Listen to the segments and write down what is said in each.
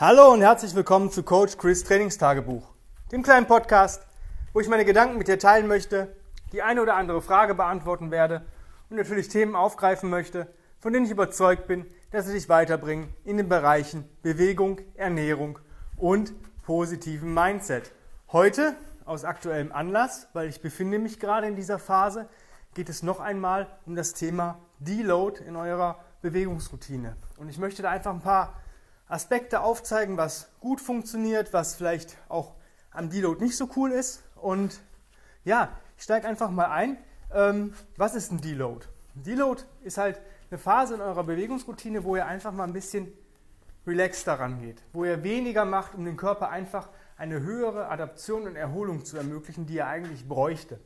Hallo und herzlich willkommen zu Coach Chris Trainingstagebuch, dem kleinen Podcast, wo ich meine Gedanken mit dir teilen möchte, die eine oder andere Frage beantworten werde und natürlich Themen aufgreifen möchte, von denen ich überzeugt bin, dass sie dich weiterbringen in den Bereichen Bewegung, Ernährung und positiven Mindset. Heute, aus aktuellem Anlass, weil ich befinde mich gerade in dieser Phase, geht es noch einmal um das Thema Deload in eurer Bewegungsroutine. Und ich möchte da einfach ein paar Aspekte aufzeigen, was gut funktioniert, was vielleicht auch am Deload nicht so cool ist. Und ja, ich steige einfach mal ein. Ähm, was ist ein Deload? Deload ist halt eine Phase in eurer Bewegungsroutine, wo ihr einfach mal ein bisschen relaxed daran geht, wo ihr weniger macht, um dem Körper einfach eine höhere Adaption und Erholung zu ermöglichen, die er eigentlich bräuchte.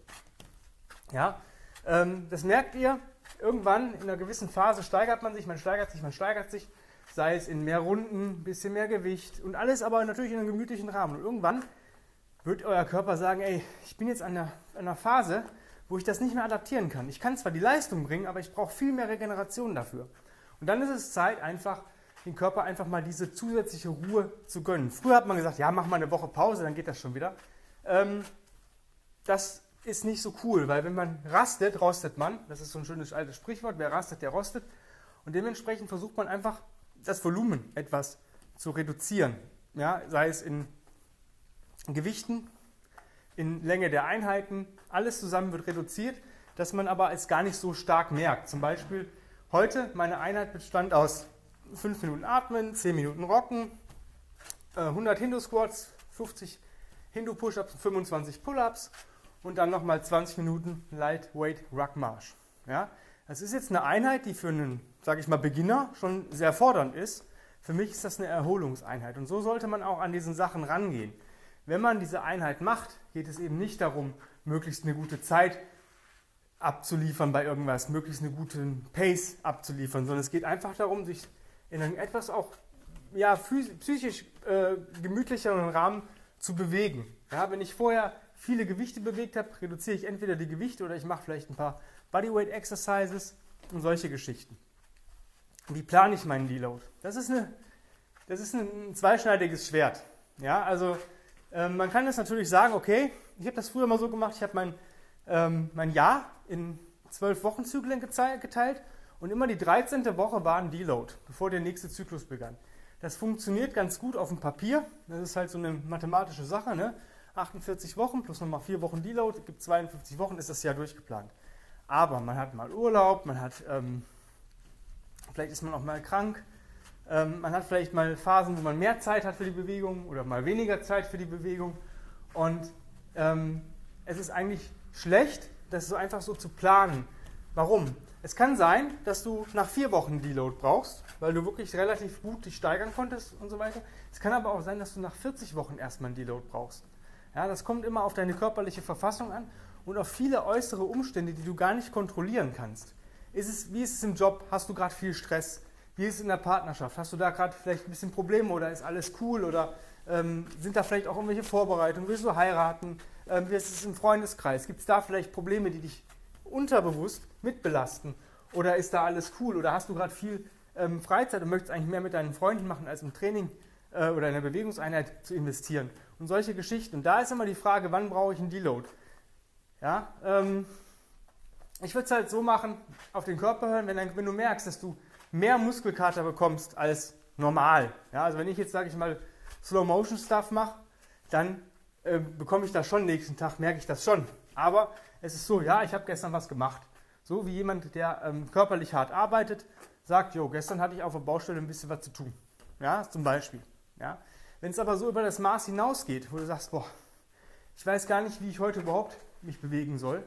Ja, ähm, das merkt ihr. Irgendwann in einer gewissen Phase steigert man sich, man steigert sich, man steigert sich sei es in mehr Runden, ein bisschen mehr Gewicht und alles aber natürlich in einem gemütlichen Rahmen. Und irgendwann wird euer Körper sagen, ey, ich bin jetzt an einer, einer Phase, wo ich das nicht mehr adaptieren kann. Ich kann zwar die Leistung bringen, aber ich brauche viel mehr Regeneration dafür. Und dann ist es Zeit, einfach den Körper einfach mal diese zusätzliche Ruhe zu gönnen. Früher hat man gesagt, ja, mach mal eine Woche Pause, dann geht das schon wieder. Ähm, das ist nicht so cool, weil wenn man rastet, rostet man. Das ist so ein schönes altes Sprichwort. Wer rastet, der rostet. Und dementsprechend versucht man einfach das Volumen etwas zu reduzieren. Ja, sei es in Gewichten, in Länge der Einheiten, alles zusammen wird reduziert, dass man aber es gar nicht so stark merkt. Zum Beispiel heute, meine Einheit bestand aus 5 Minuten Atmen, 10 Minuten Rocken, 100 Hindu-Squats, 50 Hindu-Push-Ups, 25 Pull-Ups und dann nochmal 20 Minuten Lightweight Ruck Marsch. Ja, das ist jetzt eine Einheit, die für einen sage ich mal, Beginner schon sehr fordernd ist. Für mich ist das eine Erholungseinheit. Und so sollte man auch an diesen Sachen rangehen. Wenn man diese Einheit macht, geht es eben nicht darum, möglichst eine gute Zeit abzuliefern bei irgendwas, möglichst eine gute Pace abzuliefern, sondern es geht einfach darum, sich in einem etwas auch ja, psychisch äh, gemütlicheren Rahmen zu bewegen. Ja, wenn ich vorher viele Gewichte bewegt habe, reduziere ich entweder die Gewichte oder ich mache vielleicht ein paar Bodyweight Exercises und solche Geschichten. Wie plane ich meinen Deload? Das ist, eine, das ist ein zweischneidiges Schwert. Ja, also ähm, man kann jetzt natürlich sagen, okay, ich habe das früher mal so gemacht, ich habe mein, ähm, mein Jahr in zwölf Wochenzyklen geteilt und immer die 13. Woche war ein Deload, bevor der nächste Zyklus begann. Das funktioniert ganz gut auf dem Papier. Das ist halt so eine mathematische Sache. Ne? 48 Wochen plus nochmal 4 Wochen Deload, gibt 52 Wochen, ist das Jahr durchgeplant. Aber man hat mal Urlaub, man hat ähm, vielleicht ist man auch mal krank. Ähm, man hat vielleicht mal Phasen, wo man mehr Zeit hat für die Bewegung oder mal weniger Zeit für die Bewegung. Und ähm, es ist eigentlich schlecht, das so einfach so zu planen. Warum? Es kann sein, dass du nach vier Wochen Deload brauchst, weil du wirklich relativ gut dich steigern konntest und so weiter. Es kann aber auch sein, dass du nach 40 Wochen erstmal einen Deload brauchst. Ja, das kommt immer auf deine körperliche Verfassung an und auf viele äußere Umstände, die du gar nicht kontrollieren kannst. Ist es, wie ist es im Job? Hast du gerade viel Stress? Wie ist es in der Partnerschaft? Hast du da gerade vielleicht ein bisschen Probleme oder ist alles cool? Oder ähm, sind da vielleicht auch irgendwelche Vorbereitungen? Willst du heiraten? Ähm, wie ist es im Freundeskreis? Gibt es da vielleicht Probleme, die dich unterbewusst mitbelasten? Oder ist da alles cool? Oder hast du gerade viel ähm, Freizeit und möchtest eigentlich mehr mit deinen Freunden machen, als im Training äh, oder in der Bewegungseinheit zu investieren? Und solche Geschichten. Und da ist immer die Frage, wann brauche ich einen Deload? Ja, ähm, ich würde es halt so machen, auf den Körper hören, wenn, wenn, du merkst, dass du mehr Muskelkater bekommst als normal. Ja, also wenn ich jetzt, sage ich mal, Slow-Motion-Stuff mache, dann äh, bekomme ich das schon nächsten Tag, merke ich das schon. Aber es ist so, ja, ich habe gestern was gemacht. So wie jemand, der ähm, körperlich hart arbeitet, sagt, jo, gestern hatte ich auf der Baustelle ein bisschen was zu tun. Ja, zum Beispiel. Ja. Wenn es aber so über das Maß hinausgeht, wo du sagst, boah, ich weiß gar nicht, wie ich heute überhaupt mich bewegen soll,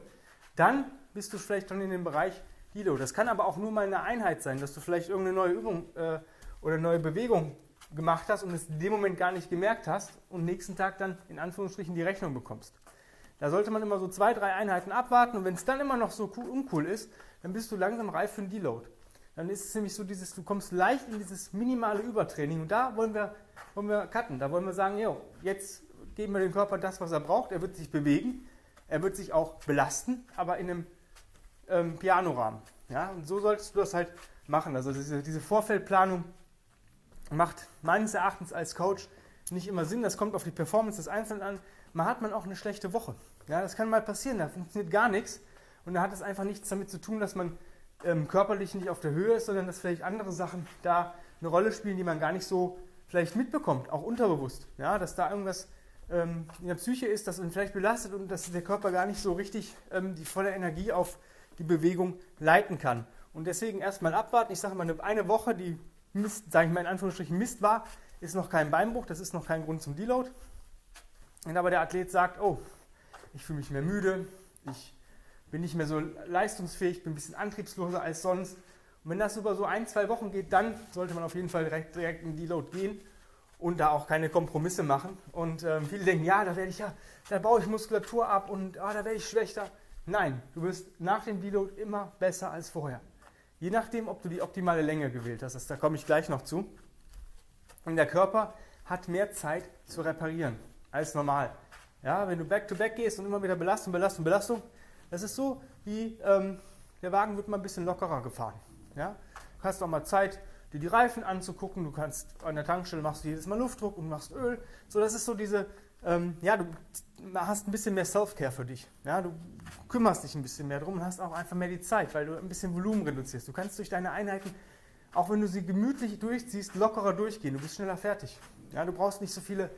dann bist du vielleicht schon in dem Bereich Hilo. Das kann aber auch nur mal eine Einheit sein, dass du vielleicht irgendeine neue Übung äh, oder neue Bewegung gemacht hast und es in dem Moment gar nicht gemerkt hast und nächsten Tag dann in Anführungsstrichen die Rechnung bekommst. Da sollte man immer so zwei, drei Einheiten abwarten und wenn es dann immer noch so uncool ist, dann bist du langsam reif für einen Deload. Dann ist es nämlich so dieses, du kommst leicht in dieses minimale Übertraining und da wollen wir, wollen wir cutten. Da wollen wir sagen, jo, jetzt geben wir dem Körper das, was er braucht, er wird sich bewegen, er wird sich auch belasten, aber in einem ähm, Pianorahmen. Ja? Und so solltest du das halt machen. Also diese, diese Vorfeldplanung macht meines Erachtens als Coach nicht immer Sinn. Das kommt auf die Performance des Einzelnen an. Man hat man auch eine schlechte Woche. Ja, das kann mal passieren, da funktioniert gar nichts. Und da hat es einfach nichts damit zu tun, dass man ähm, körperlich nicht auf der Höhe ist, sondern dass vielleicht andere Sachen da eine Rolle spielen, die man gar nicht so vielleicht mitbekommt, auch unterbewusst. Ja, dass da irgendwas ähm, in der Psyche ist, das ihn vielleicht belastet und dass der Körper gar nicht so richtig ähm, die volle Energie auf die Bewegung leiten kann. Und deswegen erstmal abwarten. Ich sage mal, eine Woche, die Mist, sage ich mal in Anführungsstrichen Mist war, ist noch kein Beinbruch, das ist noch kein Grund zum Deload. Wenn aber der Athlet sagt, oh, ich fühle mich mehr müde, ich bin nicht mehr so leistungsfähig, bin ein bisschen antriebsloser als sonst. Und wenn das über so ein, zwei Wochen geht, dann sollte man auf jeden Fall direkt, direkt in Deload gehen und da auch keine Kompromisse machen. Und ähm, viele denken, ja, da werde ich ja, da baue ich Muskulatur ab und ah, da werde ich schlechter. Nein, du wirst nach dem Deload immer besser als vorher. Je nachdem, ob du die optimale Länge gewählt hast, das, da komme ich gleich noch zu. Und der Körper hat mehr Zeit zu reparieren als normal. Ja, wenn du back-to-back -back gehst und immer wieder Belastung, Belastung, Belastung, das ist so wie ähm, der Wagen wird mal ein bisschen lockerer gefahren. Ja? Du hast auch mal Zeit, dir die Reifen anzugucken. Du kannst an der Tankstelle machst du jedes Mal Luftdruck und machst Öl. So, das ist so diese, ähm, ja, du hast ein bisschen mehr Self-Care für dich. Ja? Du kümmerst dich ein bisschen mehr drum und hast auch einfach mehr die Zeit, weil du ein bisschen Volumen reduzierst. Du kannst durch deine Einheiten, auch wenn du sie gemütlich durchziehst, lockerer durchgehen. Du bist schneller fertig. Ja? Du brauchst nicht so viele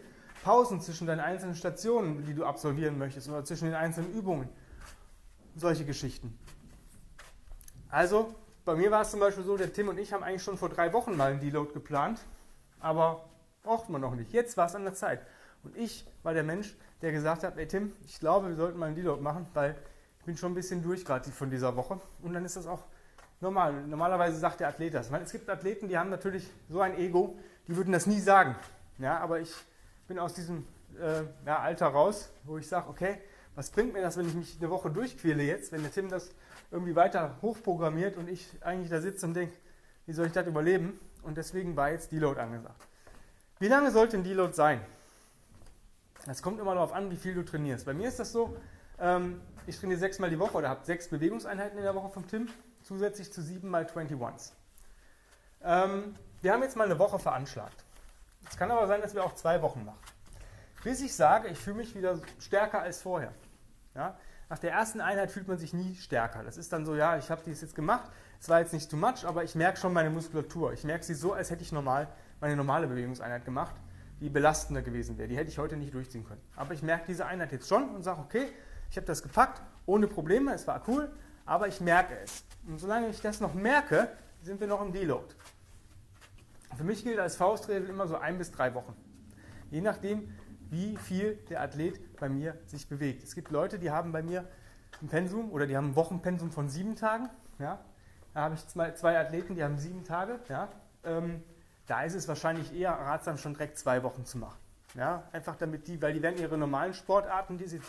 Pausen zwischen deinen einzelnen Stationen, die du absolvieren möchtest, oder zwischen den einzelnen Übungen. Solche Geschichten. Also, bei mir war es zum Beispiel so, der Tim und ich haben eigentlich schon vor drei Wochen mal einen Deload geplant, aber braucht man noch nicht. Jetzt war es an der Zeit. Und ich war der Mensch, der gesagt hat, ey Tim, ich glaube, wir sollten mal einen Deload machen, weil ich bin schon ein bisschen durch gerade von dieser Woche. Und dann ist das auch normal. Normalerweise sagt der Athlet das. Meine, es gibt Athleten, die haben natürlich so ein Ego, die würden das nie sagen. Ja, aber ich bin aus diesem äh, ja, Alter raus, wo ich sage, okay, was bringt mir das, wenn ich mich eine Woche durchquäle jetzt, wenn der Tim das irgendwie weiter hochprogrammiert und ich eigentlich da sitze und denke, wie soll ich das überleben? Und deswegen war jetzt Deload angesagt. Wie lange sollte ein Deload sein? Das kommt immer darauf an, wie viel du trainierst. Bei mir ist das so, ähm, ich trainiere sechsmal die Woche oder habe sechs Bewegungseinheiten in der Woche vom Tim, zusätzlich zu sieben mal 21s. Ähm, wir haben jetzt mal eine Woche veranschlagt. Es kann aber sein, dass wir auch zwei Wochen machen. Bis ich sage, ich fühle mich wieder stärker als vorher. Ja? Nach der ersten Einheit fühlt man sich nie stärker. Das ist dann so, ja, ich habe dies jetzt gemacht, es war jetzt nicht too much, aber ich merke schon meine Muskulatur. Ich merke sie so, als hätte ich normal meine normale Bewegungseinheit gemacht, die belastender gewesen wäre. Die hätte ich heute nicht durchziehen können. Aber ich merke diese Einheit jetzt schon und sage, okay, ich habe das gepackt, ohne Probleme, es war cool, aber ich merke es. Und solange ich das noch merke, sind wir noch im Deload. Für mich gilt als Faustregel immer so ein bis drei Wochen. Je nachdem, wie viel der Athlet bei mir sich bewegt. Es gibt Leute, die haben bei mir ein Pensum oder die haben ein Wochenpensum von sieben Tagen. Ja. Da habe ich zwei, Athleten, die haben sieben Tage. Ja. Ähm, da ist es wahrscheinlich eher ratsam, schon direkt zwei Wochen zu machen. Ja. Einfach damit die, weil die werden ihre normalen Sportarten, die sie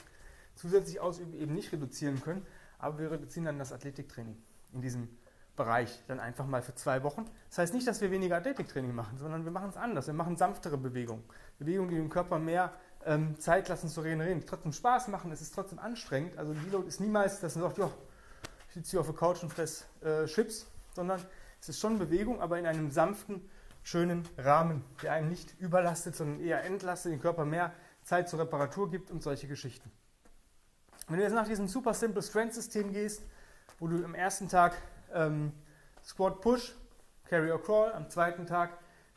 zusätzlich ausüben, eben nicht reduzieren können. Aber wir reduzieren dann das Athletiktraining in diesem Bereich dann einfach mal für zwei Wochen. Das heißt nicht, dass wir weniger Athletiktraining machen, sondern wir machen es anders. Wir machen sanftere Bewegungen. Bewegungen, die dem Körper mehr ähm, Zeit lassen zu regenerieren, trotzdem Spaß machen, es ist trotzdem anstrengend. Also Deload ist niemals, dass man sagt, ja, ich sitze hier auf der Couch und fresse äh, Chips, sondern es ist schon Bewegung, aber in einem sanften, schönen Rahmen, der einen nicht überlastet, sondern eher entlastet, dem Körper mehr Zeit zur Reparatur gibt und solche Geschichten. Wenn du jetzt nach diesem super simple Strength System gehst, wo du am ersten Tag ähm, Squat Push, Carry or Crawl, am zweiten Tag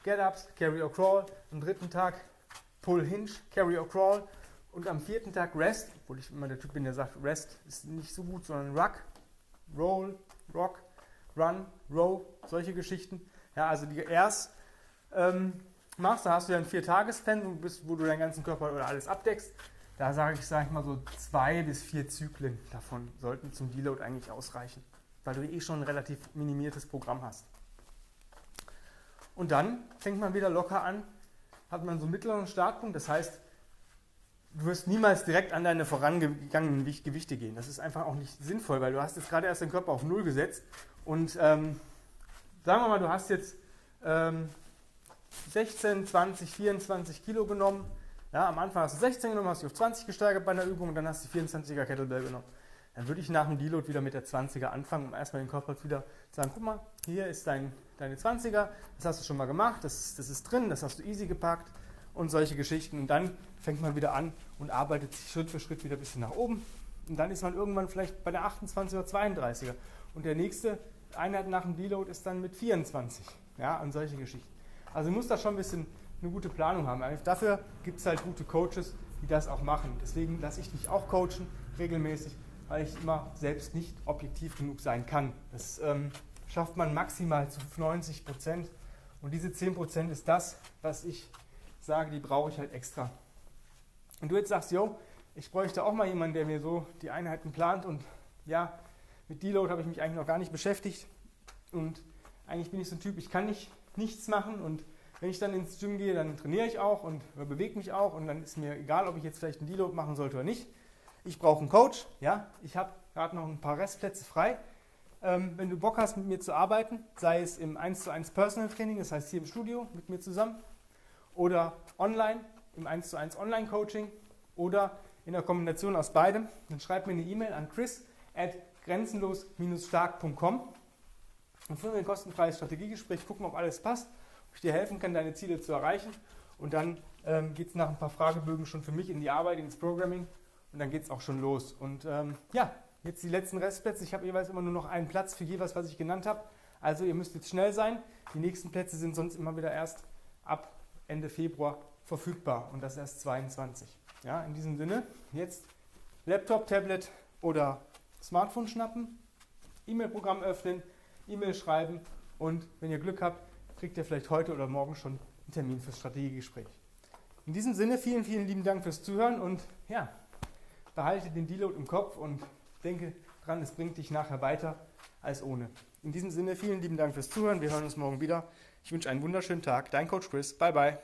Get-Ups, Carry or Crawl, am dritten Tag Pull Hinge, Carry or Crawl und am vierten Tag Rest, obwohl ich immer der Typ bin, der sagt, Rest ist nicht so gut, sondern Ruck, Roll, Rock, Run, Row, solche Geschichten. Ja, also die erst ähm, machst, da hast du ja ein Vier-Tages-Pen, wo du deinen ganzen Körper oder alles abdeckst. Da sage ich, sage ich mal so zwei bis vier Zyklen davon sollten zum Deload eigentlich ausreichen weil du eh schon ein relativ minimiertes Programm hast. Und dann fängt man wieder locker an, hat man so einen mittleren Startpunkt, das heißt, du wirst niemals direkt an deine vorangegangenen Gewichte gehen. Das ist einfach auch nicht sinnvoll, weil du hast jetzt gerade erst den Körper auf Null gesetzt und ähm, sagen wir mal, du hast jetzt ähm, 16, 20, 24 Kilo genommen. Ja, am Anfang hast du 16 genommen, hast dich auf 20 gesteigert bei einer Übung und dann hast du 24er Kettlebell genommen dann würde ich nach dem Deload wieder mit der 20er anfangen, um erstmal den Körper wieder zu sagen, guck mal, hier ist dein deine 20er, das hast du schon mal gemacht, das, das ist drin, das hast du easy gepackt und solche Geschichten. Und dann fängt man wieder an und arbeitet sich Schritt für Schritt wieder ein bisschen nach oben. Und dann ist man irgendwann vielleicht bei der 28 oder 32er. Und der nächste Einheit nach dem Deload ist dann mit 24. Ja, und solche Geschichten. Also muss da schon ein bisschen eine gute Planung haben. Dafür gibt es halt gute Coaches, die das auch machen. Deswegen lasse ich mich auch coachen, regelmäßig, weil ich immer selbst nicht objektiv genug sein kann. Das ähm, schafft man maximal zu 90 Prozent. Und diese 10 Prozent ist das, was ich sage, die brauche ich halt extra. Und du jetzt sagst, yo, ich bräuchte auch mal jemanden, der mir so die Einheiten plant und ja, mit Deload habe ich mich eigentlich noch gar nicht beschäftigt und eigentlich bin ich so ein Typ, ich kann nicht nichts machen und wenn ich dann ins Gym gehe, dann trainiere ich auch und bewege mich auch und dann ist mir egal, ob ich jetzt vielleicht einen Deload machen sollte oder nicht. Ich brauche einen Coach, ja, ich habe gerade noch ein paar Restplätze frei. Ähm, wenn du Bock hast, mit mir zu arbeiten, sei es im 1 zu 1 Personal Training, das heißt hier im Studio mit mir zusammen, oder online im 1 zu 1 Online Coaching oder in der Kombination aus beidem, dann schreib mir eine E-Mail an chris at grenzenlos-stark.com und führen wir ein kostenfreies Strategiegespräch, gucken, ob alles passt, ob ich dir helfen kann, deine Ziele zu erreichen. Und dann ähm, geht es nach ein paar Fragebögen schon für mich in die Arbeit, ins Programming und dann geht es auch schon los. Und ähm, ja, jetzt die letzten Restplätze. Ich habe jeweils immer nur noch einen Platz für jeweils, was ich genannt habe. Also ihr müsst jetzt schnell sein. Die nächsten Plätze sind sonst immer wieder erst ab Ende Februar verfügbar und das erst 22. Ja, in diesem Sinne, jetzt Laptop, Tablet oder Smartphone schnappen, E-Mail-Programm öffnen, E-Mail schreiben und wenn ihr Glück habt, kriegt ihr vielleicht heute oder morgen schon einen Termin fürs Strategiegespräch. In diesem Sinne, vielen, vielen lieben Dank fürs Zuhören und ja, behalte den Deload im Kopf und denke dran, es bringt dich nachher weiter als ohne. In diesem Sinne, vielen lieben Dank fürs Zuhören. Wir hören uns morgen wieder. Ich wünsche einen wunderschönen Tag. Dein Coach Chris. Bye, bye.